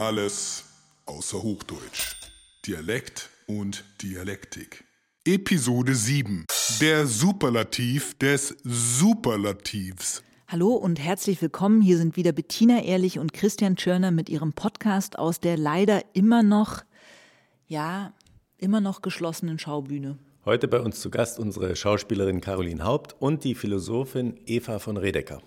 Alles außer Hochdeutsch. Dialekt und Dialektik. Episode 7. Der Superlativ des Superlativs. Hallo und herzlich willkommen. Hier sind wieder Bettina Ehrlich und Christian Tschörner mit ihrem Podcast aus der leider immer noch, ja, immer noch geschlossenen Schaubühne. Heute bei uns zu Gast unsere Schauspielerin Caroline Haupt und die Philosophin Eva von Redecker.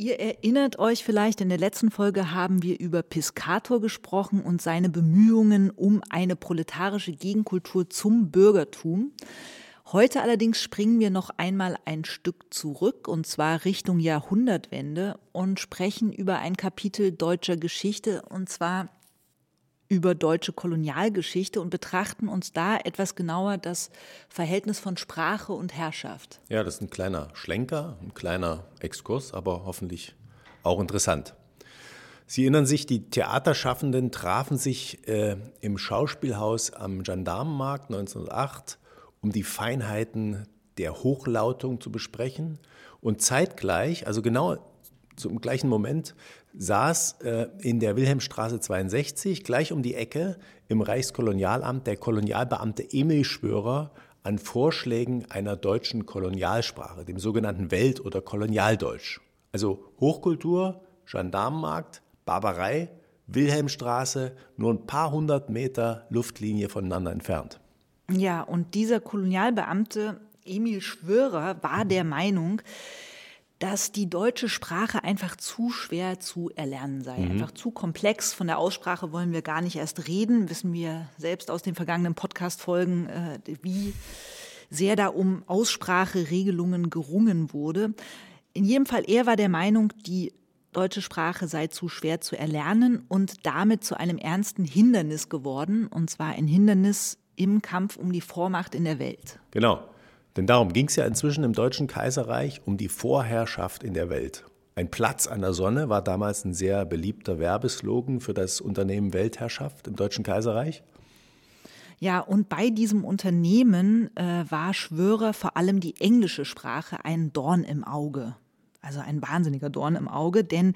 Ihr erinnert euch vielleicht, in der letzten Folge haben wir über Piscator gesprochen und seine Bemühungen um eine proletarische Gegenkultur zum Bürgertum. Heute allerdings springen wir noch einmal ein Stück zurück und zwar Richtung Jahrhundertwende und sprechen über ein Kapitel deutscher Geschichte und zwar über deutsche Kolonialgeschichte und betrachten uns da etwas genauer das Verhältnis von Sprache und Herrschaft. Ja, das ist ein kleiner Schlenker, ein kleiner Exkurs, aber hoffentlich auch interessant. Sie erinnern sich, die Theaterschaffenden trafen sich äh, im Schauspielhaus am Gendarmenmarkt 1908, um die Feinheiten der Hochlautung zu besprechen. Und zeitgleich, also genau zum gleichen Moment, saß äh, in der Wilhelmstraße 62 gleich um die Ecke im Reichskolonialamt der Kolonialbeamte Emil Schwörer an Vorschlägen einer deutschen Kolonialsprache, dem sogenannten Welt- oder Kolonialdeutsch. Also Hochkultur, Gendarmenmarkt, Barbarei, Wilhelmstraße, nur ein paar hundert Meter Luftlinie voneinander entfernt. Ja, und dieser Kolonialbeamte Emil Schwörer war der Meinung, dass die deutsche Sprache einfach zu schwer zu erlernen sei, mhm. einfach zu komplex. Von der Aussprache wollen wir gar nicht erst reden, wissen wir selbst aus den vergangenen Podcast-Folgen, äh, wie sehr da um Ausspracheregelungen gerungen wurde. In jedem Fall, er war der Meinung, die deutsche Sprache sei zu schwer zu erlernen und damit zu einem ernsten Hindernis geworden, und zwar ein Hindernis im Kampf um die Vormacht in der Welt. Genau. Denn darum ging es ja inzwischen im Deutschen Kaiserreich um die Vorherrschaft in der Welt. Ein Platz an der Sonne war damals ein sehr beliebter Werbeslogan für das Unternehmen Weltherrschaft im Deutschen Kaiserreich. Ja, und bei diesem Unternehmen äh, war Schwörer vor allem die englische Sprache ein Dorn im Auge. Also ein wahnsinniger Dorn im Auge, denn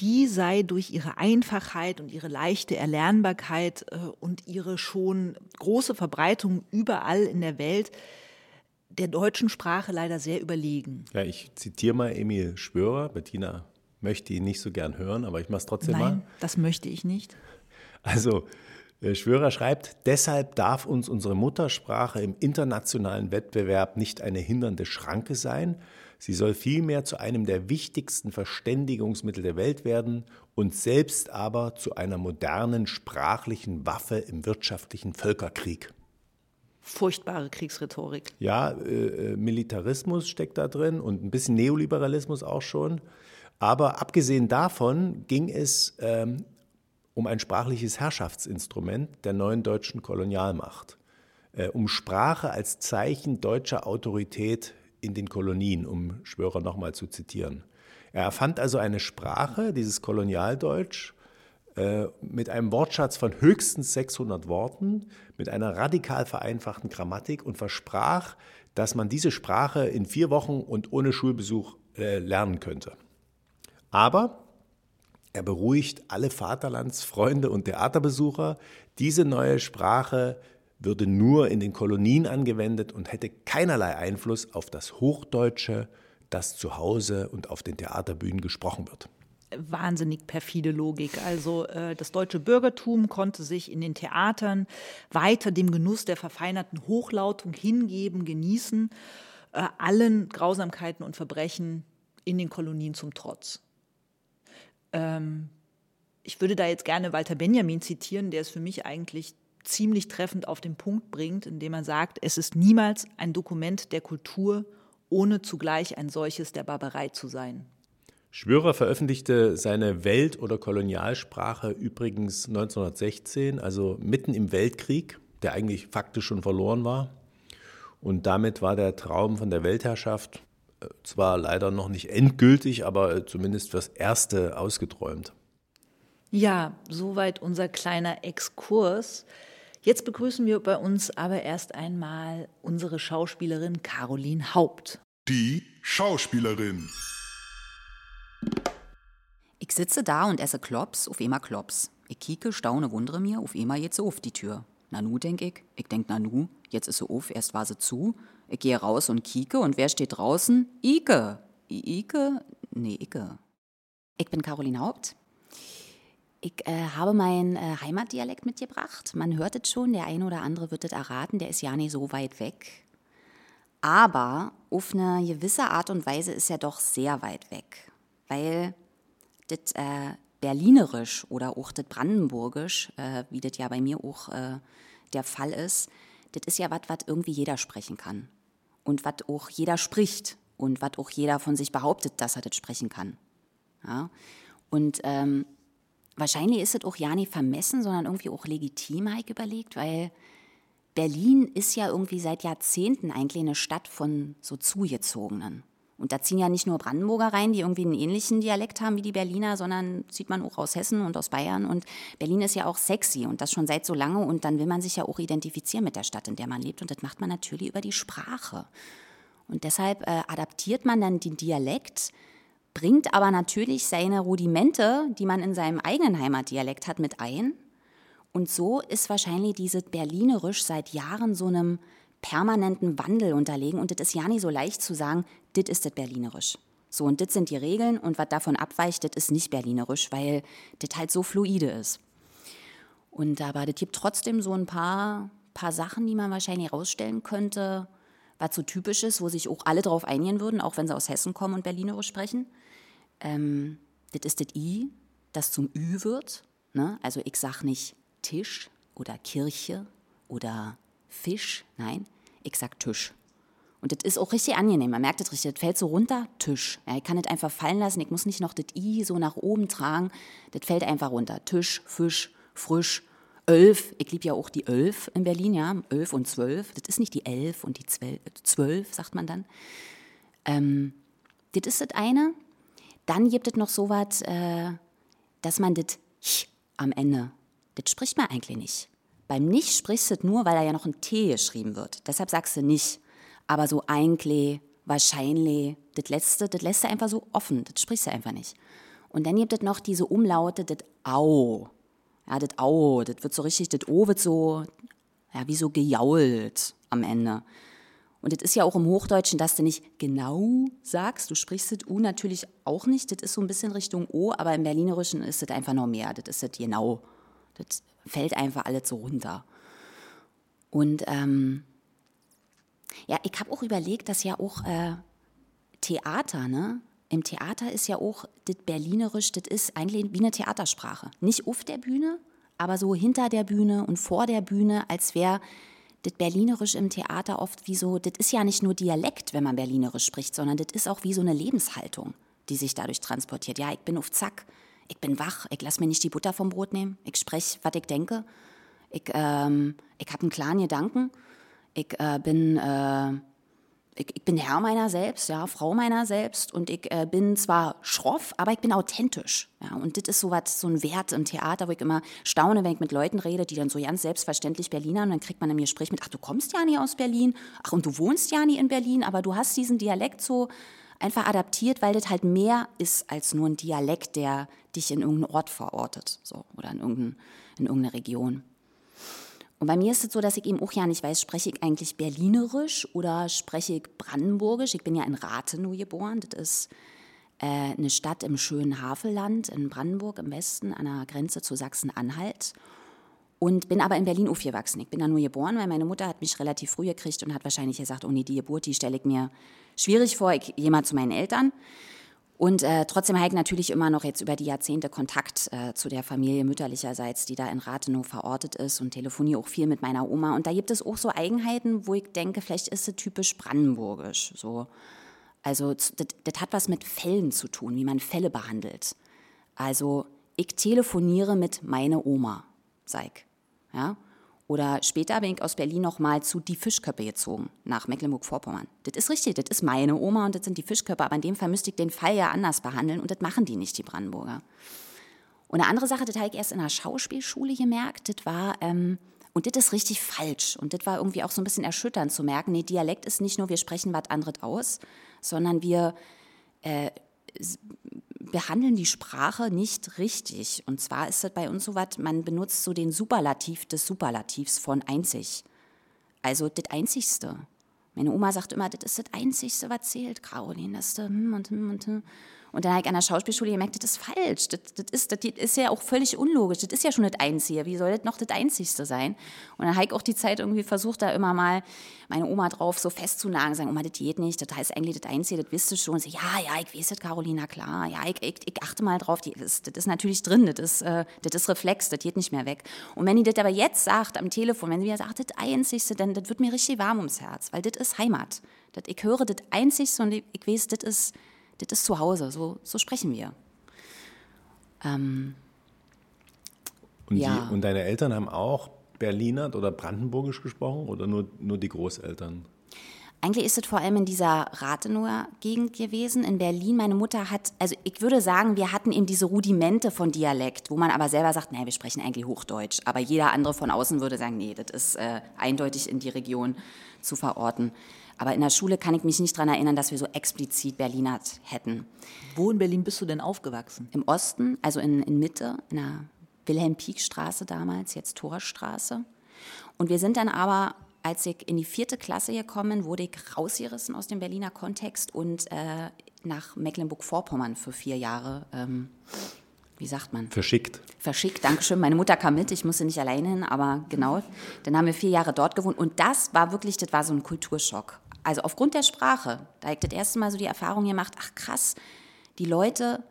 die sei durch ihre Einfachheit und ihre leichte Erlernbarkeit äh, und ihre schon große Verbreitung überall in der Welt der deutschen Sprache leider sehr überlegen. Ja, ich zitiere mal Emil Schwörer. Bettina möchte ihn nicht so gern hören, aber ich mache es trotzdem Nein, mal. Nein, das möchte ich nicht. Also, äh, Schwörer schreibt, deshalb darf uns unsere Muttersprache im internationalen Wettbewerb nicht eine hindernde Schranke sein. Sie soll vielmehr zu einem der wichtigsten Verständigungsmittel der Welt werden und selbst aber zu einer modernen sprachlichen Waffe im wirtschaftlichen Völkerkrieg furchtbare Kriegsrhetorik. Ja, äh, äh, Militarismus steckt da drin und ein bisschen Neoliberalismus auch schon. Aber abgesehen davon ging es ähm, um ein sprachliches Herrschaftsinstrument der neuen deutschen Kolonialmacht. Äh, um Sprache als Zeichen deutscher Autorität in den Kolonien, um Schwörer nochmal zu zitieren. Er erfand also eine Sprache, dieses Kolonialdeutsch, mit einem Wortschatz von höchstens 600 Worten, mit einer radikal vereinfachten Grammatik und versprach, dass man diese Sprache in vier Wochen und ohne Schulbesuch äh, lernen könnte. Aber er beruhigt alle Vaterlandsfreunde und Theaterbesucher, diese neue Sprache würde nur in den Kolonien angewendet und hätte keinerlei Einfluss auf das Hochdeutsche, das zu Hause und auf den Theaterbühnen gesprochen wird wahnsinnig perfide Logik. Also äh, das deutsche Bürgertum konnte sich in den Theatern weiter dem Genuss der verfeinerten Hochlautung hingeben, genießen, äh, allen Grausamkeiten und Verbrechen in den Kolonien zum Trotz. Ähm, ich würde da jetzt gerne Walter Benjamin zitieren, der es für mich eigentlich ziemlich treffend auf den Punkt bringt, indem er sagt, es ist niemals ein Dokument der Kultur, ohne zugleich ein solches der Barbarei zu sein. Schwörer veröffentlichte seine Welt- oder Kolonialsprache übrigens 1916, also mitten im Weltkrieg, der eigentlich faktisch schon verloren war. Und damit war der Traum von der Weltherrschaft äh, zwar leider noch nicht endgültig, aber äh, zumindest fürs Erste ausgeträumt. Ja, soweit unser kleiner Exkurs. Jetzt begrüßen wir bei uns aber erst einmal unsere Schauspielerin Caroline Haupt. Die Schauspielerin. Ich sitze da und esse Klops auf immer Klops. Ich kieke, staune, wundere mir, auf einmal geht sie auf die Tür. Nanu, denk ich. Ich denk Nanu, jetzt ist sie auf, erst war sie zu. Ich gehe raus und kieke und wer steht draußen? Ike. Ike? Nee, Ike. Ich bin Caroline Haupt. Ich äh, habe meinen äh, Heimatdialekt mitgebracht. Man hört es schon, der eine oder andere wird es erraten, der ist ja nicht so weit weg. Aber auf eine gewisse Art und Weise ist er doch sehr weit weg. Weil das äh, Berlinerisch oder auch das Brandenburgisch, äh, wie das ja bei mir auch äh, der Fall ist, das ist ja was, was irgendwie jeder sprechen kann. Und was auch jeder spricht. Und was auch jeder von sich behauptet, dass er das sprechen kann. Ja? Und ähm, wahrscheinlich ist es auch ja nicht vermessen, sondern irgendwie auch legitim, habe ich überlegt, weil Berlin ist ja irgendwie seit Jahrzehnten eigentlich eine Stadt von so Zugezogenen. Und da ziehen ja nicht nur Brandenburger rein, die irgendwie einen ähnlichen Dialekt haben wie die Berliner, sondern zieht man auch aus Hessen und aus Bayern. Und Berlin ist ja auch sexy und das schon seit so lange. Und dann will man sich ja auch identifizieren mit der Stadt, in der man lebt. Und das macht man natürlich über die Sprache. Und deshalb äh, adaptiert man dann den Dialekt, bringt aber natürlich seine Rudimente, die man in seinem eigenen Heimatdialekt hat, mit ein. Und so ist wahrscheinlich dieses Berlinerisch seit Jahren so einem permanenten Wandel unterlegen. Und das ist ja nicht so leicht zu sagen, das ist das Berlinerisch. So, und das sind die Regeln und was davon abweicht, das ist nicht Berlinerisch, weil das halt so fluide ist. Und aber das gibt trotzdem so ein paar, paar Sachen, die man wahrscheinlich herausstellen könnte, was so typisch ist, wo sich auch alle drauf einigen würden, auch wenn sie aus Hessen kommen und Berlinerisch sprechen. Ähm, das ist das I, das zum Ü wird. Ne? Also ich sage nicht Tisch oder Kirche oder Fisch, nein, ich sag Tisch. Und das ist auch richtig angenehm. Man merkt das richtig. Das fällt so runter, Tisch. Ja, ich kann das einfach fallen lassen. Ich muss nicht noch das I so nach oben tragen. Das fällt einfach runter. Tisch, Fisch, frisch, Elf. Ich liebe ja auch die Elf in Berlin, ja. Elf und zwölf. Das ist nicht die Elf und die Zwölf, zwölf sagt man dann. Ähm, das ist das eine. Dann gibt es noch so was, äh, dass man das am Ende, das spricht man eigentlich nicht. Beim Nicht sprichst du nur, weil da ja noch ein T geschrieben wird. Deshalb sagst du nicht. Aber so eigentlich, wahrscheinlich, das letzte, das lässt du einfach so offen, das sprichst du einfach nicht. Und dann gibt es noch diese Umlaute, das Au. Ja, das Au, das wird so richtig, das O wird so, ja, wie so gejault am Ende. Und das ist ja auch im Hochdeutschen, dass du nicht genau sagst, du sprichst das U natürlich auch nicht, das ist so ein bisschen Richtung O, aber im Berlinerischen ist das einfach noch mehr, das ist das genau. Das fällt einfach alles so runter. Und ähm, ja, ich habe auch überlegt, dass ja auch äh, Theater, ne? Im Theater ist ja auch das Berlinerisch, das ist eigentlich wie eine Theatersprache. Nicht auf der Bühne, aber so hinter der Bühne und vor der Bühne, als wäre das Berlinerisch im Theater oft wie so, das ist ja nicht nur Dialekt, wenn man Berlinerisch spricht, sondern das ist auch wie so eine Lebenshaltung, die sich dadurch transportiert. Ja, ich bin auf Zack, ich bin wach, ich lasse mir nicht die Butter vom Brot nehmen, ich spreche, was ich denke, ich, ähm, ich habe einen klaren Gedanken. Ich äh, bin, äh, ich, ich, bin Herr meiner selbst, ja, Frau meiner selbst. Und ich äh, bin zwar schroff, aber ich bin authentisch. Ja, und das ist so was, so ein Wert im Theater, wo ich immer staune, wenn ich mit Leuten rede, die dann so ganz selbstverständlich Berliner und dann kriegt man mir Gespräch mit, ach, du kommst ja nie aus Berlin, ach, und du wohnst ja nie in Berlin, aber du hast diesen Dialekt so einfach adaptiert, weil das halt mehr ist als nur ein Dialekt, der dich in irgendeinen Ort verortet, so, oder in, irgendein, in irgendeine Region. Und bei mir ist es so, dass ich eben auch ja nicht weiß, spreche ich eigentlich Berlinerisch oder spreche ich Brandenburgisch. Ich bin ja in Rathenow geboren. Das ist äh, eine Stadt im schönen Havelland in Brandenburg im Westen an der Grenze zu Sachsen-Anhalt. Und bin aber in Berlin aufgewachsen. Ich bin da nur geboren, weil meine Mutter hat mich relativ früh gekriegt und hat wahrscheinlich gesagt, oh nee, die Geburt, die stelle ich mir schwierig vor. Ich gehe mal zu meinen Eltern. Und äh, trotzdem ich natürlich immer noch jetzt über die Jahrzehnte Kontakt äh, zu der Familie mütterlicherseits, die da in Rathenow verortet ist und telefoniere auch viel mit meiner Oma. Und da gibt es auch so Eigenheiten, wo ich denke, vielleicht ist es typisch brandenburgisch. So. Also das, hat was mit Fällen zu tun, wie man Fälle behandelt. Also ich telefoniere mit meiner Oma, sag. Ja? Oder später bin ich aus Berlin nochmal zu Die Fischköppe gezogen, nach Mecklenburg-Vorpommern. Das ist richtig, das ist meine Oma und das sind die Fischköppe, aber in dem Fall müsste ich den Fall ja anders behandeln und das machen die nicht, die Brandenburger. Und eine andere Sache, das habe ich erst in der Schauspielschule gemerkt, das war, ähm, und das ist richtig falsch. Und das war irgendwie auch so ein bisschen erschütternd zu merken, nee, Dialekt ist nicht nur, wir sprechen was anderes aus, sondern wir äh, behandeln die Sprache nicht richtig. Und zwar ist es bei uns so was, man benutzt so den Superlativ des Superlativs von einzig. Also das Einzigste. Meine Oma sagt immer, das ist das Einzigste, was zählt, Caroline. Das ist hm und hm und hm. Und dann habe ich an der Schauspielschule gemerkt, das ist falsch. Das, das, ist, das ist ja auch völlig unlogisch. Das ist ja schon das Einzige. Wie soll das noch das Einzigste sein? Und dann habe ich auch die Zeit irgendwie versucht, da immer mal meine Oma drauf so festzunagen, sagen, Oma, das geht nicht, das heißt eigentlich das Einzige, das wisst du schon. Sie, ja, ja, ich weiß das, Carolina, klar. Ja, ich, ich, ich achte mal drauf, die, das, das ist natürlich drin, das ist, äh, das ist Reflex, das geht nicht mehr weg. Und wenn die das aber jetzt sagt am Telefon, wenn sie mir sagt, das Einzigste, dann das wird mir richtig warm ums Herz, weil das ist Heimat. Das, ich höre das Einzigste und ich weiß, das ist das ist zu Hause, so, so sprechen wir. Ähm, und, ja. die, und deine Eltern haben auch Berliner oder Brandenburgisch gesprochen oder nur, nur die Großeltern? Eigentlich ist es vor allem in dieser Rathenower Gegend gewesen. In Berlin, meine Mutter hat, also ich würde sagen, wir hatten eben diese Rudimente von Dialekt, wo man aber selber sagt, nee, wir sprechen eigentlich Hochdeutsch. Aber jeder andere von außen würde sagen, nee, das ist äh, eindeutig in die Region zu verorten. Aber in der Schule kann ich mich nicht daran erinnern, dass wir so explizit Berlinert hätten. Wo in Berlin bist du denn aufgewachsen? Im Osten, also in, in Mitte, in der Wilhelm-Pieck-Straße damals, jetzt Torstraße. Und wir sind dann aber, als ich in die vierte Klasse gekommen bin, wurde ich rausgerissen aus dem Berliner Kontext und äh, nach Mecklenburg-Vorpommern für vier Jahre, ähm, wie sagt man? Verschickt. Verschickt, Dankeschön. Meine Mutter kam mit, ich musste nicht alleine hin, aber genau. Dann haben wir vier Jahre dort gewohnt und das war wirklich, das war so ein Kulturschock. Also aufgrund der Sprache, da habe ich das erste Mal so die Erfahrung gemacht, ach krass, die Leute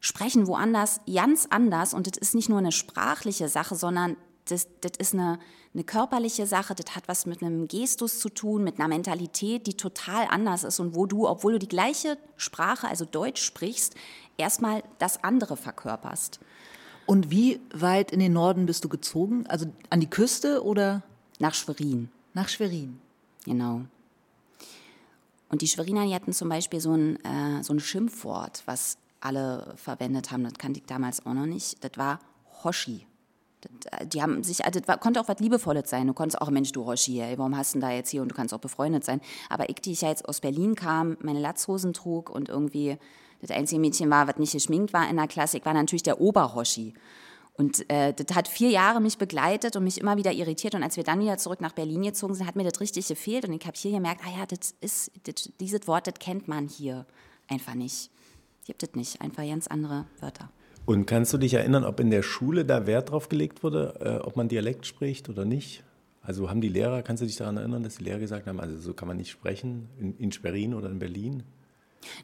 sprechen woanders ganz anders und das ist nicht nur eine sprachliche Sache, sondern das, das ist eine, eine körperliche Sache, das hat was mit einem Gestus zu tun, mit einer Mentalität, die total anders ist und wo du, obwohl du die gleiche Sprache, also Deutsch sprichst, erstmal das andere verkörperst. Und wie weit in den Norden bist du gezogen? Also an die Küste oder? Nach Schwerin. Nach Schwerin. Genau. Und die Schweriner, die hatten zum Beispiel so ein, äh, so ein Schimpfwort, was alle verwendet haben, das kannte ich damals auch noch nicht. Das war Hoshi. Das, äh, die haben sich, also das war, konnte auch was Liebevolles sein. Du konntest auch, Mensch, du Hoshi, ey, warum hast du denn da jetzt hier und du kannst auch befreundet sein. Aber ich, die ich ja jetzt aus Berlin kam, meine Latzhosen trug und irgendwie das einzige Mädchen war, was nicht geschminkt war in der Klasse, ich war natürlich der Oberhoshi. Und äh, das hat vier Jahre mich begleitet und mich immer wieder irritiert. Und als wir dann wieder zurück nach Berlin gezogen sind, hat mir das richtig gefehlt. Und ich habe hier gemerkt, ah ja, das ist, das, dieses Wort, das kennt man hier einfach nicht. Gibt es nicht, einfach ganz andere Wörter. Und kannst du dich erinnern, ob in der Schule da Wert drauf gelegt wurde, äh, ob man Dialekt spricht oder nicht? Also haben die Lehrer, kannst du dich daran erinnern, dass die Lehrer gesagt haben, also so kann man nicht sprechen in, in Schwerin oder in Berlin?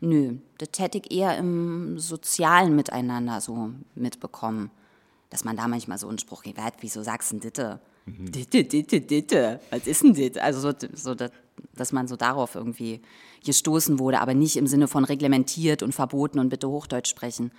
Nö, das hätte ich eher im sozialen Miteinander so mitbekommen dass man da manchmal so einen Spruch gibt, wieso sagst du denn Ditte? Mhm. Ditte, Ditte, Ditte, was ist denn Ditte? Also so, so dass, dass man so darauf irgendwie gestoßen wurde, aber nicht im Sinne von reglementiert und verboten und bitte Hochdeutsch sprechen.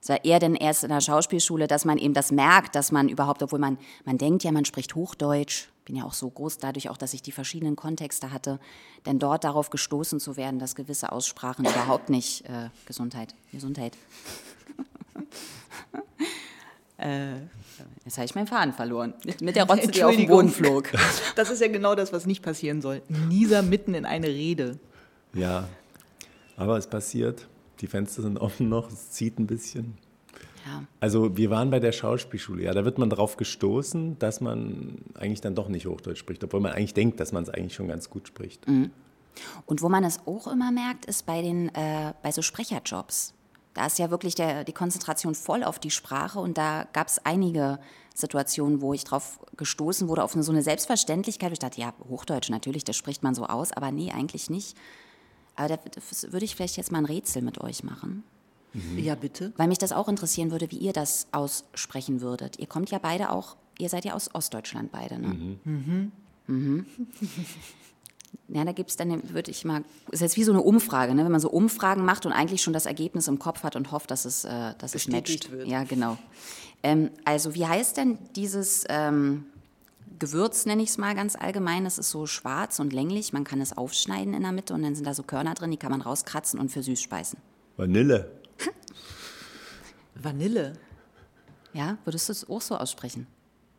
Es war eher denn erst in der Schauspielschule, dass man eben das merkt, dass man überhaupt, obwohl man, man denkt ja, man spricht Hochdeutsch, bin ja auch so groß dadurch auch, dass ich die verschiedenen Kontexte hatte, denn dort darauf gestoßen zu werden, dass gewisse Aussprachen überhaupt nicht, äh, Gesundheit, Gesundheit, Äh, jetzt habe ich meinen Faden verloren. Mit der Rotze, die auf den Boden flog. Das ist ja genau das, was nicht passieren soll. Nieser mitten in eine Rede. Ja, aber es passiert. Die Fenster sind offen noch, es zieht ein bisschen. Ja. Also wir waren bei der Schauspielschule, ja, da wird man darauf gestoßen, dass man eigentlich dann doch nicht Hochdeutsch spricht, obwohl man eigentlich denkt, dass man es eigentlich schon ganz gut spricht. Mhm. Und wo man es auch immer merkt, ist bei, den, äh, bei so Sprecherjobs. Da ist ja wirklich der, die Konzentration voll auf die Sprache und da gab es einige Situationen, wo ich drauf gestoßen wurde, auf eine, so eine Selbstverständlichkeit. Ich dachte, ja, Hochdeutsch natürlich, das spricht man so aus, aber nee, eigentlich nicht. Aber da würde ich vielleicht jetzt mal ein Rätsel mit euch machen. Mhm. Ja, bitte. Weil mich das auch interessieren würde, wie ihr das aussprechen würdet. Ihr kommt ja beide auch, ihr seid ja aus Ostdeutschland beide, ne? Mhm. Mhm. mhm. Ja, da gibt es dann, würde ich mal, ist jetzt wie so eine Umfrage, ne? wenn man so Umfragen macht und eigentlich schon das Ergebnis im Kopf hat und hofft, dass es, äh, dass es matcht. Wird. Ja, genau. Ähm, also wie heißt denn dieses ähm, Gewürz, nenne ich es mal ganz allgemein, das ist so schwarz und länglich, man kann es aufschneiden in der Mitte und dann sind da so Körner drin, die kann man rauskratzen und für süß speisen. Vanille. Vanille? Ja, würdest du es auch so aussprechen?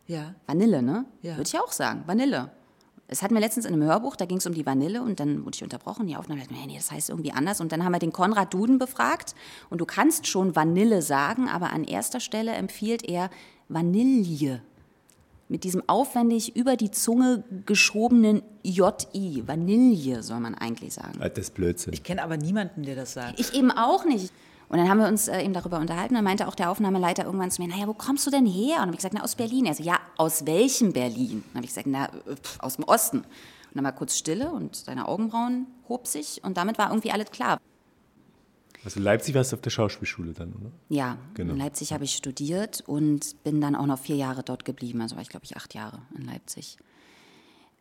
Ja. Vanille, ne? Ja. Würde ich auch sagen, Vanille. Es hatten wir letztens in einem Hörbuch, da ging es um die Vanille und dann wurde ich unterbrochen, die Aufnahme, nee, nee, das heißt irgendwie anders. Und dann haben wir den Konrad Duden befragt und du kannst schon Vanille sagen, aber an erster Stelle empfiehlt er Vanille. Mit diesem aufwendig über die Zunge geschobenen JI. Vanille soll man eigentlich sagen. Das ist Blödsinn. Ich kenne aber niemanden, der das sagt. Ich eben auch nicht. Und dann haben wir uns äh, eben darüber unterhalten. Dann meinte auch der Aufnahmeleiter irgendwann zu mir, naja, wo kommst du denn her? Und dann habe ich gesagt, na, aus Berlin. Er so, ja, aus welchem Berlin? Dann habe ich gesagt, na, pf, aus dem Osten. Und dann war kurz Stille und seine Augenbrauen hob sich und damit war irgendwie alles klar. Also Leipzig warst du auf der Schauspielschule dann, oder? Ja, Genau. in Leipzig habe ich studiert und bin dann auch noch vier Jahre dort geblieben. Also war ich, glaube ich, acht Jahre in Leipzig.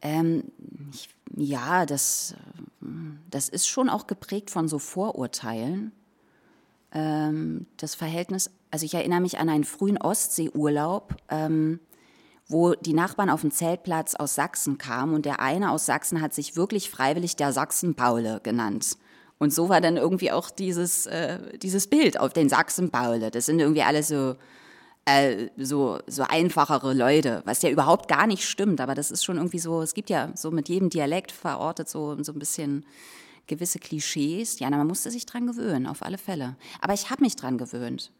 Ähm, ich, ja, das, äh, das ist schon auch geprägt von so Vorurteilen. Ähm, das Verhältnis, also ich erinnere mich an einen frühen Ostseeurlaub, ähm, wo die Nachbarn auf dem Zeltplatz aus Sachsen kamen und der eine aus Sachsen hat sich wirklich freiwillig der Sachsen-Paule genannt. Und so war dann irgendwie auch dieses, äh, dieses Bild auf den Sachsen-Paule. Das sind irgendwie alle so, äh, so, so einfachere Leute, was ja überhaupt gar nicht stimmt, aber das ist schon irgendwie so, es gibt ja so mit jedem Dialekt verortet so, so ein bisschen gewisse Klischees. Ja, na, man musste sich dran gewöhnen, auf alle Fälle. Aber ich habe mich dran gewöhnt.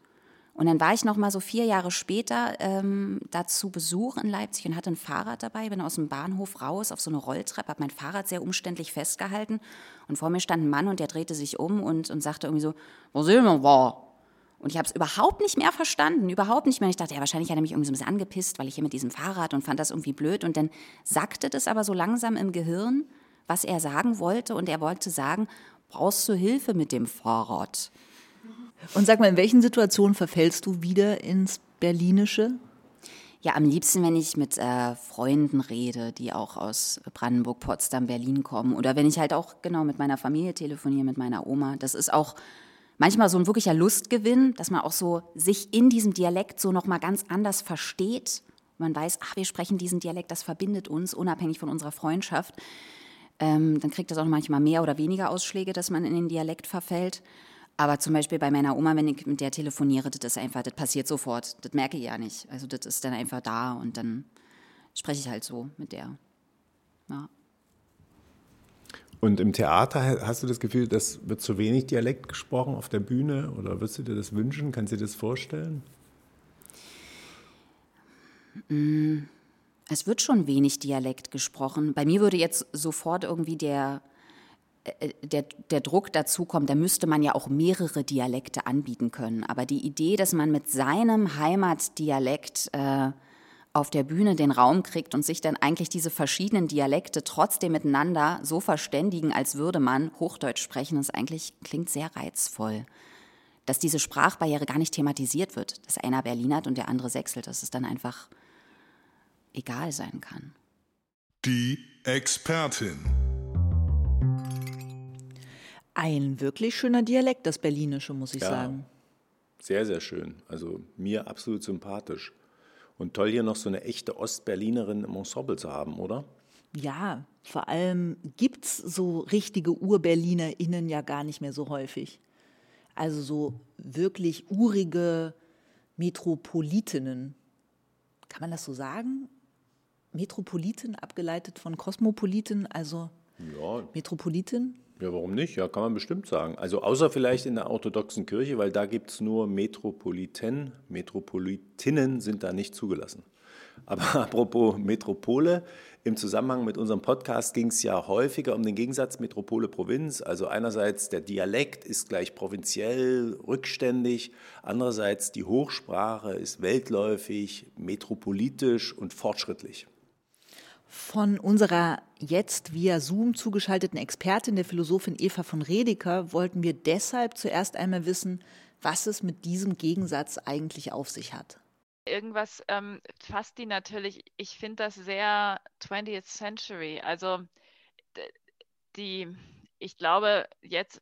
Und dann war ich noch mal so vier Jahre später ähm, da zu Besuch in Leipzig und hatte ein Fahrrad dabei, bin aus dem Bahnhof raus auf so eine Rolltreppe, habe mein Fahrrad sehr umständlich festgehalten und vor mir stand ein Mann und der drehte sich um und, und sagte irgendwie so, wo sind wir war? Und ich habe es überhaupt nicht mehr verstanden, überhaupt nicht mehr. Ich dachte, ja, wahrscheinlich hat er mich irgendwie so ein bisschen angepisst, weil ich hier mit diesem Fahrrad und fand das irgendwie blöd. Und dann sackte das aber so langsam im Gehirn, was er sagen wollte. Und er wollte sagen, brauchst du Hilfe mit dem Fahrrad? Und sag mal, in welchen Situationen verfällst du wieder ins Berlinische? Ja, am liebsten, wenn ich mit äh, Freunden rede, die auch aus Brandenburg, Potsdam, Berlin kommen. Oder wenn ich halt auch genau mit meiner Familie telefoniere, mit meiner Oma. Das ist auch manchmal so ein wirklicher Lustgewinn, dass man auch so sich in diesem Dialekt so nochmal ganz anders versteht. Man weiß, ach, wir sprechen diesen Dialekt, das verbindet uns, unabhängig von unserer Freundschaft. Ähm, dann kriegt das auch manchmal mehr oder weniger Ausschläge, dass man in den Dialekt verfällt. Aber zum Beispiel bei meiner Oma, wenn ich mit der telefoniere, das ist einfach, das passiert sofort. Das merke ich ja nicht. Also das ist dann einfach da und dann spreche ich halt so mit der. Ja. Und im Theater hast du das Gefühl, das wird zu wenig Dialekt gesprochen auf der Bühne oder würdest du dir das wünschen? Kannst du dir das vorstellen? Es wird schon wenig Dialekt gesprochen. Bei mir würde jetzt sofort irgendwie der, äh, der, der Druck dazu kommen, da müsste man ja auch mehrere Dialekte anbieten können. Aber die Idee, dass man mit seinem Heimatdialekt äh, auf der Bühne den Raum kriegt und sich dann eigentlich diese verschiedenen Dialekte trotzdem miteinander so verständigen, als würde man Hochdeutsch sprechen, ist eigentlich klingt sehr reizvoll. Dass diese Sprachbarriere gar nicht thematisiert wird, dass einer Berlinert und der andere sächselt, dass es dann einfach egal sein kann. Die Expertin. Ein wirklich schöner Dialekt, das Berlinische, muss ich Ja. sagen. Sehr, sehr schön. Also mir absolut sympathisch. Und toll, hier noch so eine echte Ostberlinerin im Ensemble zu haben, oder? Ja, vor allem gibt es so richtige UrberlinerInnen ja gar nicht mehr so häufig. Also so wirklich urige Metropolitinnen. Kann man das so sagen? Metropoliten abgeleitet von Kosmopoliten, also Ja, Metropolitin? ja, warum nicht? Ja, kann man bestimmt sagen. Also außer vielleicht in der orthodoxen Kirche, weil da gibt es nur Metropoliten. Metropolitinnen sind da nicht zugelassen. Aber apropos Metropole, im Zusammenhang mit unserem Podcast ging es ja häufiger um den Gegensatz Metropole-Provinz. Also einerseits der Dialekt ist gleich provinziell, rückständig, andererseits die Hochsprache ist weltläufig, metropolitisch und fortschrittlich. Von unserer jetzt via Zoom zugeschalteten Expertin, der Philosophin Eva von Redeker, wollten wir deshalb zuerst einmal wissen, was es mit diesem Gegensatz eigentlich auf sich hat. Irgendwas ähm, fasst die natürlich, ich finde das sehr 20th Century. Also die, ich glaube jetzt,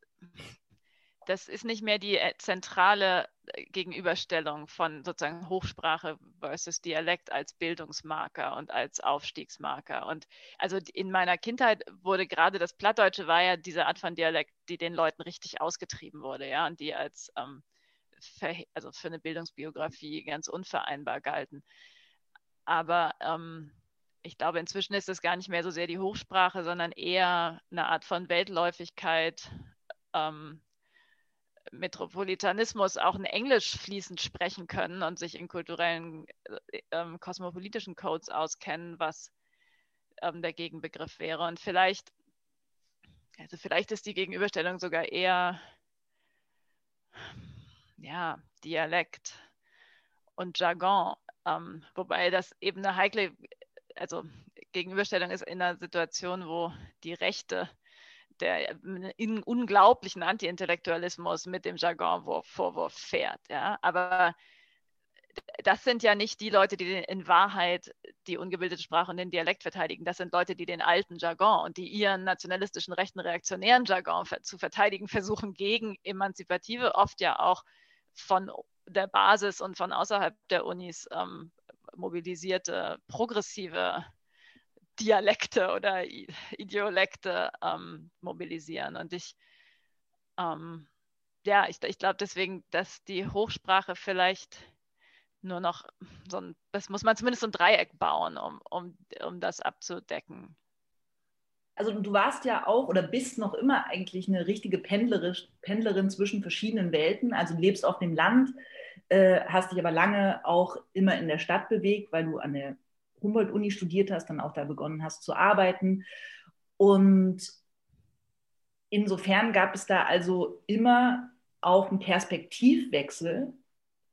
das ist nicht mehr die äh, zentrale äh, Gegenüberstellung von sozusagen Hochsprache versus Dialekt als Bildungsmarker und als Aufstiegsmarker. Und also in meiner Kindheit wurde gerade das Plattdeutsche war ja diese Art von Dialekt, die den Leuten richtig ausgetrieben wurde, ja, und die als ähm, verhe- also für eine Bildungsbiografie ganz unvereinbar galten. Aber ähm, ich glaube, inzwischen ist es gar nicht mehr so sehr die Hochsprache, sondern eher eine Art von Weltläufigkeit, ähm, Metropolitanismus auch in Englisch fließend sprechen können und sich in kulturellen, äh, ähm, kosmopolitischen Codes auskennen, was ähm, der Gegenbegriff wäre. Und vielleicht, also vielleicht ist die Gegenüberstellung sogar eher ja, Dialekt und Jargon, ähm, wobei das eben eine heikle, also Gegenüberstellung ist in einer Situation, wo die Rechte der in unglaublichen Anti-Intellektualismus mit dem Jargon-Vorwurf fährt. Ja? Aber das sind ja nicht die Leute, die in Wahrheit die ungebildete Sprache und den Dialekt verteidigen. Das sind Leute, die den alten Jargon und die ihren nationalistischen, rechten, reaktionären Jargon zu verteidigen versuchen gegen emanzipative, oft ja auch von der Basis und von außerhalb der Unis ähm, mobilisierte, progressive Dialekte oder Idiolekte ähm, mobilisieren. Und ich, ähm, ja, ich, ich glaube deswegen, dass die Hochsprache vielleicht nur noch so ein, das muss man zumindest so ein Dreieck bauen, um, um, um das abzudecken. Also du warst ja auch oder bist noch immer eigentlich eine richtige Pendlerin zwischen verschiedenen Welten. Also du lebst auf dem Land, äh, hast dich aber lange auch immer in der Stadt bewegt, weil du an der Humboldt-Uni studiert hast, dann auch da begonnen hast zu arbeiten. Und insofern gab es da also immer auch einen Perspektivwechsel,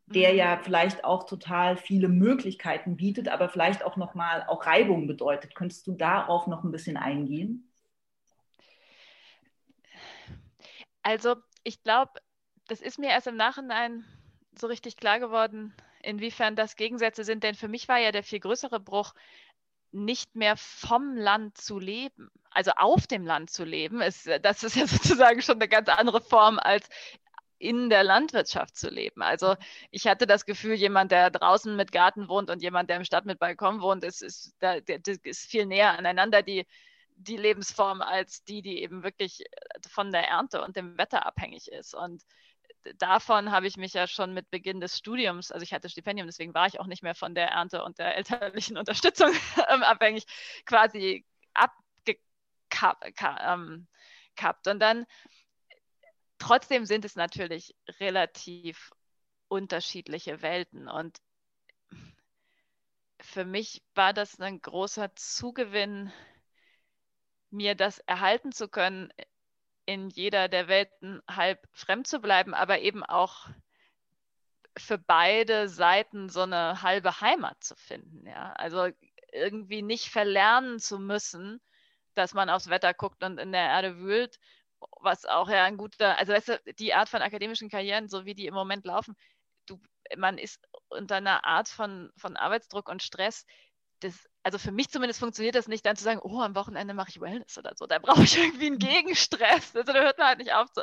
der mhm. ja vielleicht auch total viele Möglichkeiten bietet, aber vielleicht auch nochmal auch Reibung bedeutet. Könntest du darauf noch ein bisschen eingehen? Also ich glaube, das ist mir erst im Nachhinein so richtig klar geworden, inwiefern das Gegensätze sind. Denn für mich war ja der viel größere Bruch, nicht mehr vom Land zu leben, also auf dem Land zu leben. Ist, das ist ja sozusagen schon eine ganz andere Form als in der Landwirtschaft zu leben. Also ich hatte das Gefühl, jemand, der draußen mit Garten wohnt und jemand, der im Stadt mit Balkon wohnt, ist, ist, da, ist viel näher aneinander, die, die Lebensform, als die, die eben wirklich von der Ernte und dem Wetter abhängig ist. Und davon habe ich mich ja schon mit Beginn des Studiums, also ich hatte Stipendium, deswegen war ich auch nicht mehr von der Ernte und der elterlichen Unterstützung ähm, abhängig, quasi abgekappt. Ähm, und dann trotzdem sind es natürlich relativ unterschiedliche Welten und für mich war das ein großer Zugewinn, mir das erhalten zu können, in jeder der Welten halb fremd zu bleiben, aber eben auch für beide Seiten so eine halbe Heimat zu finden. Ja? Also irgendwie nicht verlernen zu müssen, dass man aufs Wetter guckt und in der Erde wühlt, was auch ja ein guter, also weißt du, die Art von akademischen Karrieren, so wie die im Moment laufen, du, man ist unter einer Art von, von Arbeitsdruck und Stress, das also für mich zumindest funktioniert das nicht, dann zu sagen, oh, am Wochenende mache ich Wellness oder so. Da brauche ich irgendwie einen Gegenstress. Also da hört man halt nicht auf. Zu.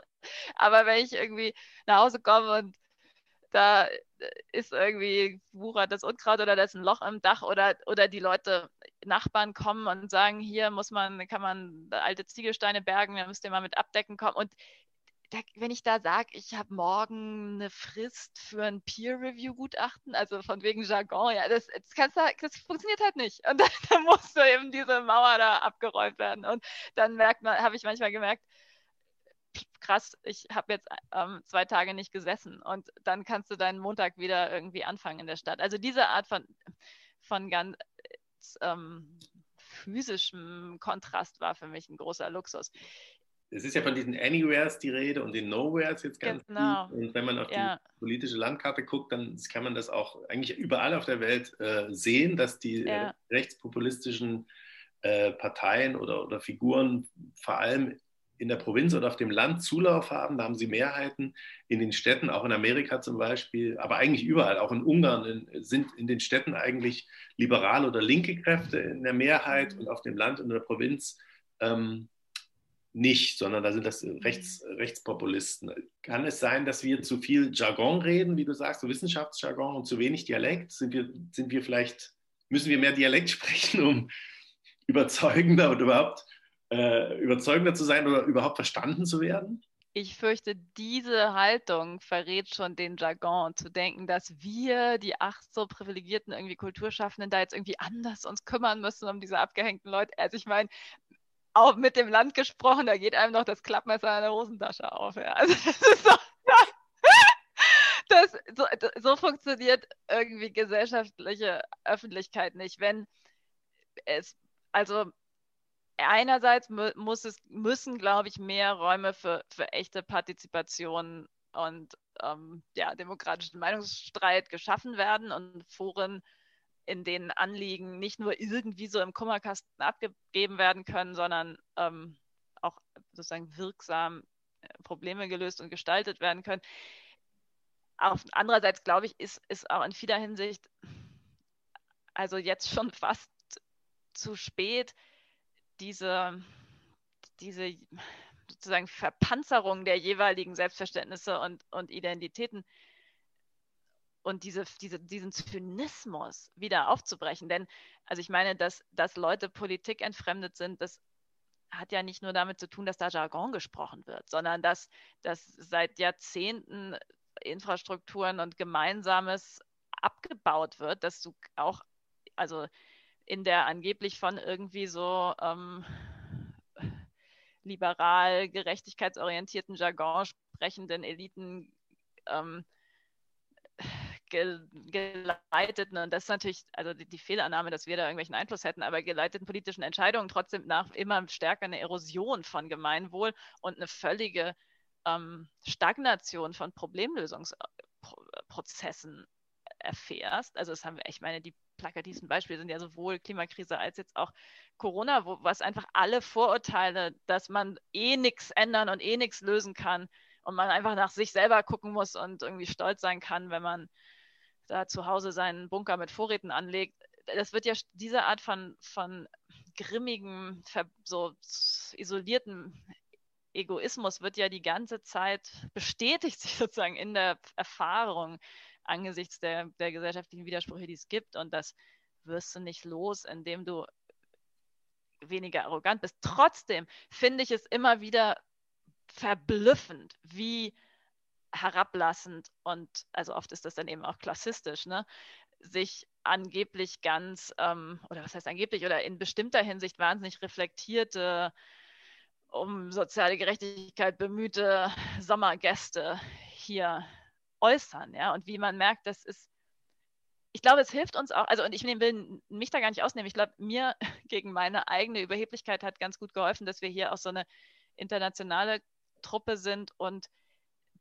Aber wenn ich irgendwie nach Hause komme und da ist irgendwie wuchert das Unkraut oder da ist ein Loch im Dach oder, oder die Leute, Nachbarn kommen und sagen, hier muss man, kann man alte Ziegelsteine bergen, da müsst ihr mal mit abdecken kommen. Und da, wenn ich da sage, ich habe morgen eine Frist für ein Peer-Review-Gutachten, also von wegen Jargon, ja, das, das, das funktioniert halt nicht. Und dann, dann muss da eben diese Mauer da abgeräumt werden. Und dann merkt man, habe ich manchmal gemerkt, krass, ich habe jetzt ähm, zwei Tage nicht gesessen und dann kannst du deinen Montag wieder irgendwie anfangen in der Stadt. Also diese Art von, von ganz ähm, physischem Kontrast war für mich ein großer Luxus es ist ja von diesen Anywheres die Rede und den Nowheres jetzt ganz genau. Gut. Und wenn man auf ja. die politische Landkarte guckt, dann kann man das auch eigentlich überall auf der Welt äh, sehen, dass die äh, ja. äh, rechtspopulistischen äh, Parteien oder, oder Figuren vor allem in der Provinz oder auf dem Land Zulauf haben. Da haben sie Mehrheiten in den Städten, auch in Amerika zum Beispiel, aber eigentlich überall, auch in Ungarn in, sind in den Städten eigentlich liberale oder linke Kräfte in der Mehrheit mhm. und auf dem Land und in der Provinz ähm, nicht, sondern da sind das mhm. Rechts, Rechtspopulisten. Kann es sein, dass wir zu viel Jargon reden, wie du sagst, so Wissenschaftsjargon und zu wenig Dialekt? Sind wir, sind wir vielleicht, müssen wir mehr Dialekt sprechen, um überzeugender und überhaupt äh, überzeugender zu sein oder überhaupt verstanden zu werden? ich fürchte, diese Haltung verrät schon den Jargon, zu denken, dass wir, die ach so privilegierten irgendwie Kulturschaffenden, da jetzt irgendwie anders uns kümmern müssen um diese abgehängten Leute. Also ich meine, auch mit dem Land gesprochen, da geht einem noch das Klappmesser in der Hosentasche auf. Ja. Also das ist doch, das, so, so funktioniert irgendwie gesellschaftliche Öffentlichkeit nicht. Wenn es, also einerseits muss es, müssen, glaube ich, mehr Räume für, für echte Partizipation und ähm, ja, demokratischen Meinungsstreit geschaffen werden und Foren, in denen Anliegen nicht nur irgendwie so im Kummerkasten abgegeben werden können, sondern ähm, auch sozusagen wirksam äh, Probleme gelöst und gestaltet werden können. Auf andererseits glaube ich, ist, ist auch in vieler Hinsicht also jetzt schon fast zu spät, diese, diese sozusagen Verpanzerung der jeweiligen Selbstverständnisse und, und Identitäten und diese, diese, diesen Zynismus wieder aufzubrechen. Denn, also ich meine, dass, dass Leute Politik entfremdet sind, das hat ja nicht nur damit zu tun, dass da Jargon gesprochen wird, sondern dass, dass seit Jahrzehnten Infrastrukturen und Gemeinsames abgebaut wird, dass du auch, also in der angeblich von irgendwie so ähm, liberal, gerechtigkeitsorientierten Jargon sprechenden Eliten ähm, ge geleiteten, und das ist natürlich, also die, die, Fehlannahme, dass wir da irgendwelchen Einfluss hätten, aber geleiteten politischen Entscheidungen trotzdem nach immer stärker eine Erosion von Gemeinwohl und eine völlige ähm, Stagnation von Problemlösungsprozessen erfährst. Also das haben wir, ich meine, die plakativsten Beispiele sind ja sowohl Klimakrise als jetzt auch Corona, wo, was einfach alle Vorurteile, dass man eh nichts ändern und eh nichts lösen kann und man einfach nach sich selber gucken muss und irgendwie stolz sein kann, wenn man da zu Hause seinen Bunker mit Vorräten anlegt. Das wird ja diese Art von, von grimmigem, so isolierten Egoismus wird ja die ganze Zeit bestätigt sich sozusagen in der Erfahrung angesichts der, der gesellschaftlichen Widersprüche, die es gibt. Und das wirst du nicht los, indem du weniger arrogant bist. Trotzdem finde ich es immer wieder verblüffend, wie herablassend und, also oft ist das dann eben auch klassistisch, ne, sich angeblich ganz, ähm, oder was heißt angeblich, oder in bestimmter Hinsicht wahnsinnig reflektierte, um soziale Gerechtigkeit bemühte Sommergäste hier äußern, ja, und wie man merkt, das ist, ich glaube, es hilft uns auch, also und ich will mich da gar nicht ausnehmen, ich glaube, mir gegen meine eigene Überheblichkeit hat ganz gut geholfen, dass wir hier auch so eine internationale Truppe sind und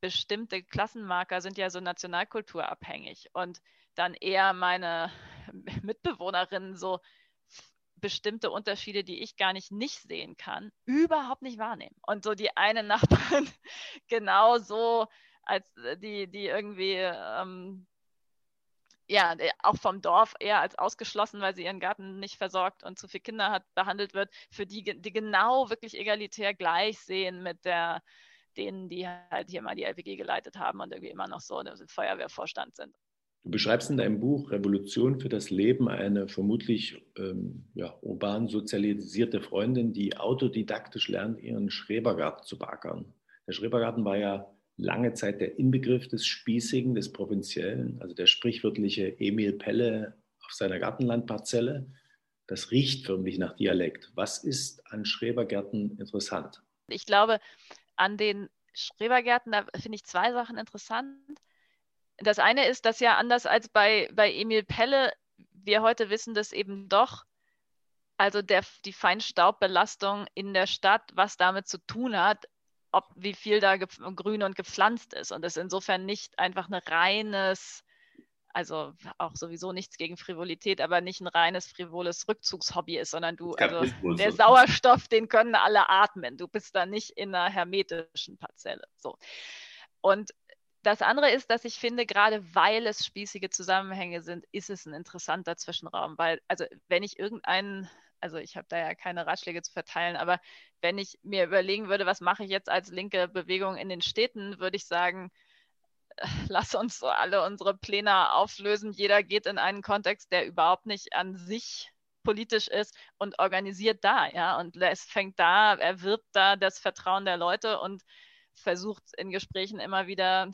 bestimmte Klassenmarker sind ja so nationalkulturabhängig und dann eher meine Mitbewohnerinnen so bestimmte Unterschiede, die ich gar nicht nicht sehen kann, überhaupt nicht wahrnehmen. Und so die eine Nachbarin genauso als äh, die, die irgendwie ähm, ja, auch vom Dorf eher als ausgeschlossen, weil sie ihren Garten nicht versorgt und zu viele Kinder hat, behandelt wird, für die, die genau wirklich egalitär gleich sehen mit der, denen, die halt hier mal die LPG geleitet haben und irgendwie immer noch so im Feuerwehrvorstand sind. Du beschreibst in deinem Buch Revolution für das Leben eine vermutlich ähm, ja, urban sozialisierte Freundin, die autodidaktisch lernt, ihren Schrebergarten zu backern. Der Schrebergarten war ja lange Zeit der Inbegriff des Spießigen, des Provinziellen, also der sprichwörtliche Emil Pelle auf seiner Gartenlandparzelle. Das riecht förmlich nach Dialekt. Was ist an Schrebergärten interessant? Ich glaube, an den Schrebergärten, da finde ich zwei Sachen interessant. Das eine ist, dass ja anders als bei, bei Emil Pelle, wir heute wissen, dass eben doch also der, die Feinstaubbelastung in der Stadt, was damit zu tun hat, ob wie viel da grün und gepflanzt ist und es insofern nicht einfach ein reines, also auch sowieso nichts gegen Frivolität, aber nicht ein reines frivoles Rückzugshobby ist, sondern du, also der. Sauerstoff, den können alle atmen. Du bist da nicht in einer hermetischen Parzelle. So. Und das andere ist, dass ich finde, gerade weil es spießige Zusammenhänge sind, ist es ein interessanter Zwischenraum, weil, also wenn ich irgendeinen also ich habe da ja keine Ratschläge zu verteilen, aber wenn ich mir überlegen würde, was mache ich jetzt als linke Bewegung in den Städten, würde ich sagen, lass uns so alle unsere Pläne auflösen. Jeder geht in einen Kontext, der überhaupt nicht an sich politisch ist und organisiert da, ja, und es fängt da, erwirbt da das Vertrauen der Leute und versucht in Gesprächen immer wieder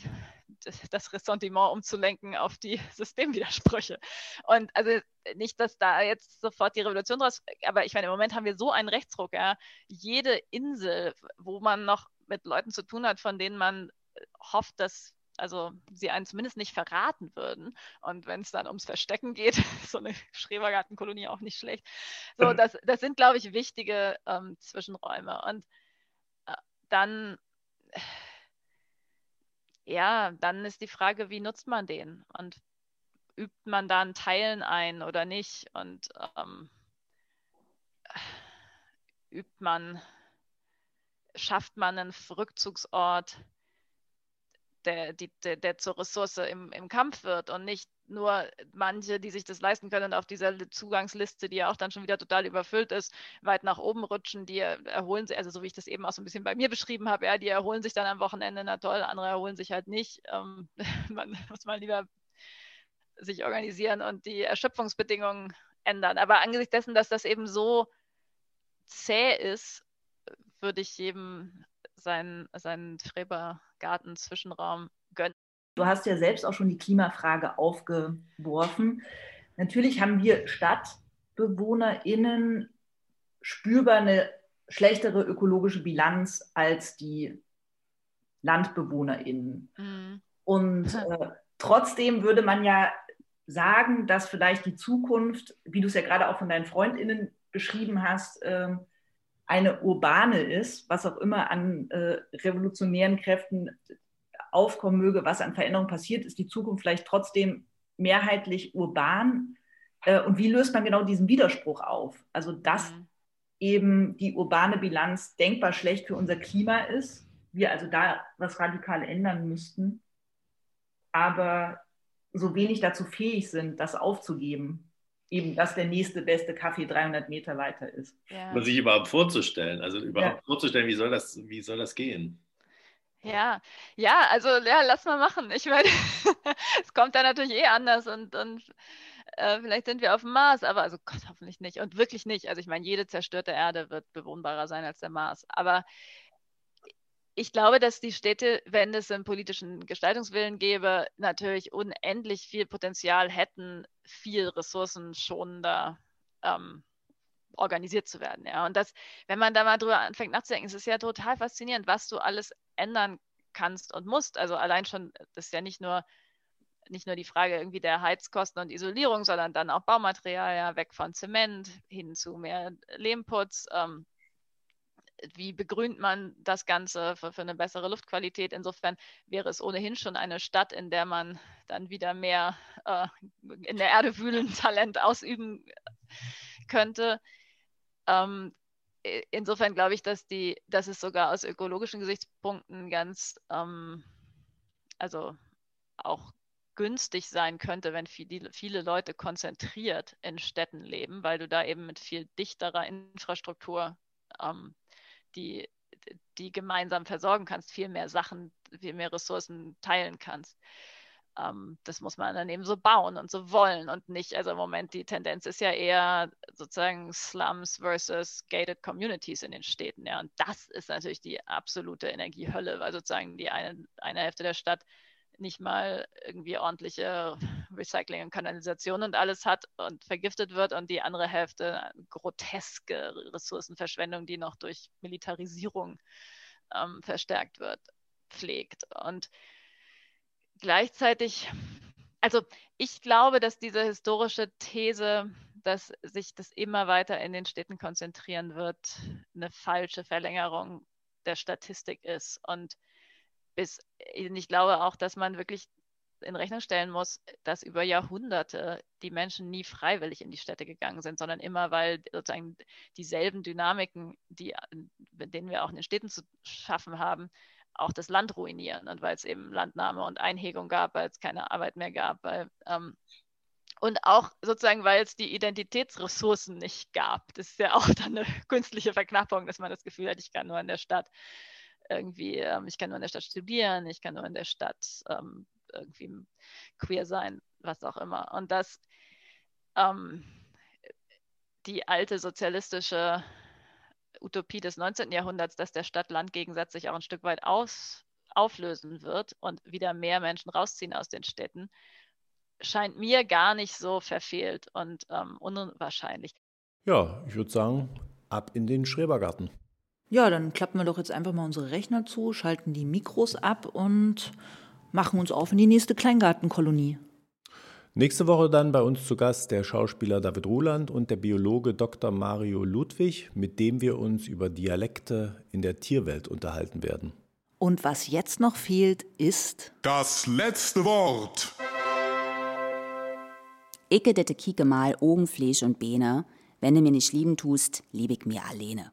das Ressentiment umzulenken auf die Systemwidersprüche. Und also nicht, dass da jetzt sofort die Revolution draus, aber ich meine, im Moment haben wir so einen Rechtsruck, ja. Jede Insel, wo man noch mit Leuten zu tun hat, von denen man hofft, dass also sie einen zumindest nicht verraten würden. Und wenn es dann ums Verstecken geht, so eine Schrebergartenkolonie auch nicht schlecht. So, mhm. das, das sind, glaube ich, wichtige ähm, Zwischenräume. Und äh, dann, ja, dann ist die Frage, wie nutzt man den? Und übt man dann Teilen ein oder nicht? Und ähm, übt man, schafft man einen Rückzugsort? Der, die, der, der zur Ressource im, im Kampf wird und nicht nur manche, die sich das leisten können, auf dieser Zugangsliste, die ja auch dann schon wieder total überfüllt ist, weit nach oben rutschen, die erholen sich, also so wie ich das eben auch so ein bisschen bei mir beschrieben habe, ja, die erholen sich dann am Wochenende, na toll, andere erholen sich halt nicht. Ähm, man muss mal lieber sich organisieren und die Erschöpfungsbedingungen ändern. Aber angesichts dessen, dass das eben so zäh ist, würde ich jedem seinen, seinen Schrebergarten-Zwischenraum gönnen. Du hast ja selbst auch schon die Klimafrage aufgeworfen. Natürlich haben wir StadtbewohnerInnen spürbar eine schlechtere ökologische Bilanz als die LandbewohnerInnen. Mhm. Und äh, trotzdem würde man ja sagen, dass vielleicht die Zukunft, wie du es ja gerade auch von deinen FreundInnen beschrieben hast, äh, eine urbane ist, was auch immer an äh, revolutionären Kräften aufkommen möge, was an Veränderungen passiert, ist die Zukunft vielleicht trotzdem mehrheitlich urban. Äh, und wie löst man genau diesen Widerspruch auf? Also, dass mhm. eben die urbane Bilanz denkbar schlecht für unser Klima ist, wir also da was radikal ändern müssten, aber so wenig dazu fähig sind, das aufzugeben eben, dass der nächste beste Kaffee 300 Meter weiter ist. Ja. Und sich überhaupt vorzustellen, also überhaupt ja. vorzustellen, wie soll das, wie soll das gehen? Ja, ja, also ja, lass mal machen. Ich meine, es kommt dann natürlich eh anders und, und äh, vielleicht sind wir auf dem Mars, aber also Gott, hoffentlich nicht und wirklich nicht. Also ich meine, jede zerstörte Erde wird bewohnbarer sein als der Mars. Aber ich glaube, dass die Städte, wenn es einen politischen Gestaltungswillen gäbe, natürlich unendlich viel Potenzial hätten, viel ressourcenschonender ähm, organisiert zu werden. Ja. Und das, wenn man da mal drüber anfängt nachzudenken, ist es ja total faszinierend, was du alles ändern kannst und musst. Also allein schon, das ist ja nicht nur nicht nur die Frage irgendwie der Heizkosten und Isolierung, sondern dann auch Baumaterial, ja, weg von Zement hin zu mehr Lehmputz. Ähm, wie begrünt man das Ganze für, für, eine bessere Luftqualität? Insofern wäre es ohnehin schon eine Stadt, in der man dann wieder mehr äh, in der Erde wühlen Talent ausüben könnte. Ähm, insofern glaube ich, dass, die, dass es sogar aus ökologischen Gesichtspunkten ganz, ähm, also auch günstig sein könnte, wenn viele, viele Leute konzentriert in Städten leben, weil du da eben mit viel dichterer Infrastruktur ähm, die, die gemeinsam versorgen kannst, viel mehr Sachen, viel mehr Ressourcen teilen kannst. Ähm, das muss man dann eben so bauen und so wollen und nicht, also im Moment die Tendenz ist ja eher sozusagen Slums versus gated Communities in den Städten. Ja, und das ist natürlich die absolute Energiehölle, weil sozusagen die eine, eine Hälfte der Stadt nicht mal irgendwie ordentliche Recycling und Kanalisation und alles hat und vergiftet wird und die andere Hälfte groteske Ressourcenverschwendung, die noch durch Militarisierung ähm, verstärkt wird, pflegt. Und gleichzeitig, also ich glaube, dass diese historische These, dass sich das immer weiter in den Städten konzentrieren wird, eine falsche Verlängerung der Statistik ist. Und bis, ich glaube auch, dass man wirklich in Rechnung stellen muss, dass über Jahrhunderte die Menschen nie freiwillig in die Städte gegangen sind, sondern immer, weil sozusagen dieselben Dynamiken, die, mit denen wir auch in den Städten zu schaffen haben, auch das Land ruinieren und weil es eben Landnahme und Einhegung gab, weil es keine Arbeit mehr gab, weil ähm, und auch sozusagen, weil es die Identitätsressourcen nicht gab. Das ist ja auch dann eine künstliche Verknappung, dass man das Gefühl hat, ich kann nur in der Stadt irgendwie, ähm, ich kann nur in der Stadt studieren, ich kann nur in der Stadt ähm, irgendwie queer sein, was auch immer. Und dass ähm, die alte sozialistische Utopie des 19. Jahrhunderts, dass der Stadt-Land-Gegensatz sich auch ein Stück weit aus, auflösen wird und wieder mehr Menschen rausziehen aus den Städten, scheint mir gar nicht so verfehlt und ähm, unwahrscheinlich. Ja, ich würde sagen, ab in den Schrebergarten. Ja, dann klappen wir doch jetzt einfach mal unsere Rechner zu, schalten die Mikros ab und machen uns auf in die nächste Kleingartenkolonie. Nächste Woche dann bei uns zu Gast der Schauspieler David Ruland und der Biologe Dr. Mario Ludwig, mit dem wir uns über Dialekte in der Tierwelt unterhalten werden. Und was jetzt noch fehlt, ist Das letzte Wort. Icke dette Kieke mal Augenfleisch und Beine. Wenn du mir nicht lieben tust, lieb ich mir alleine.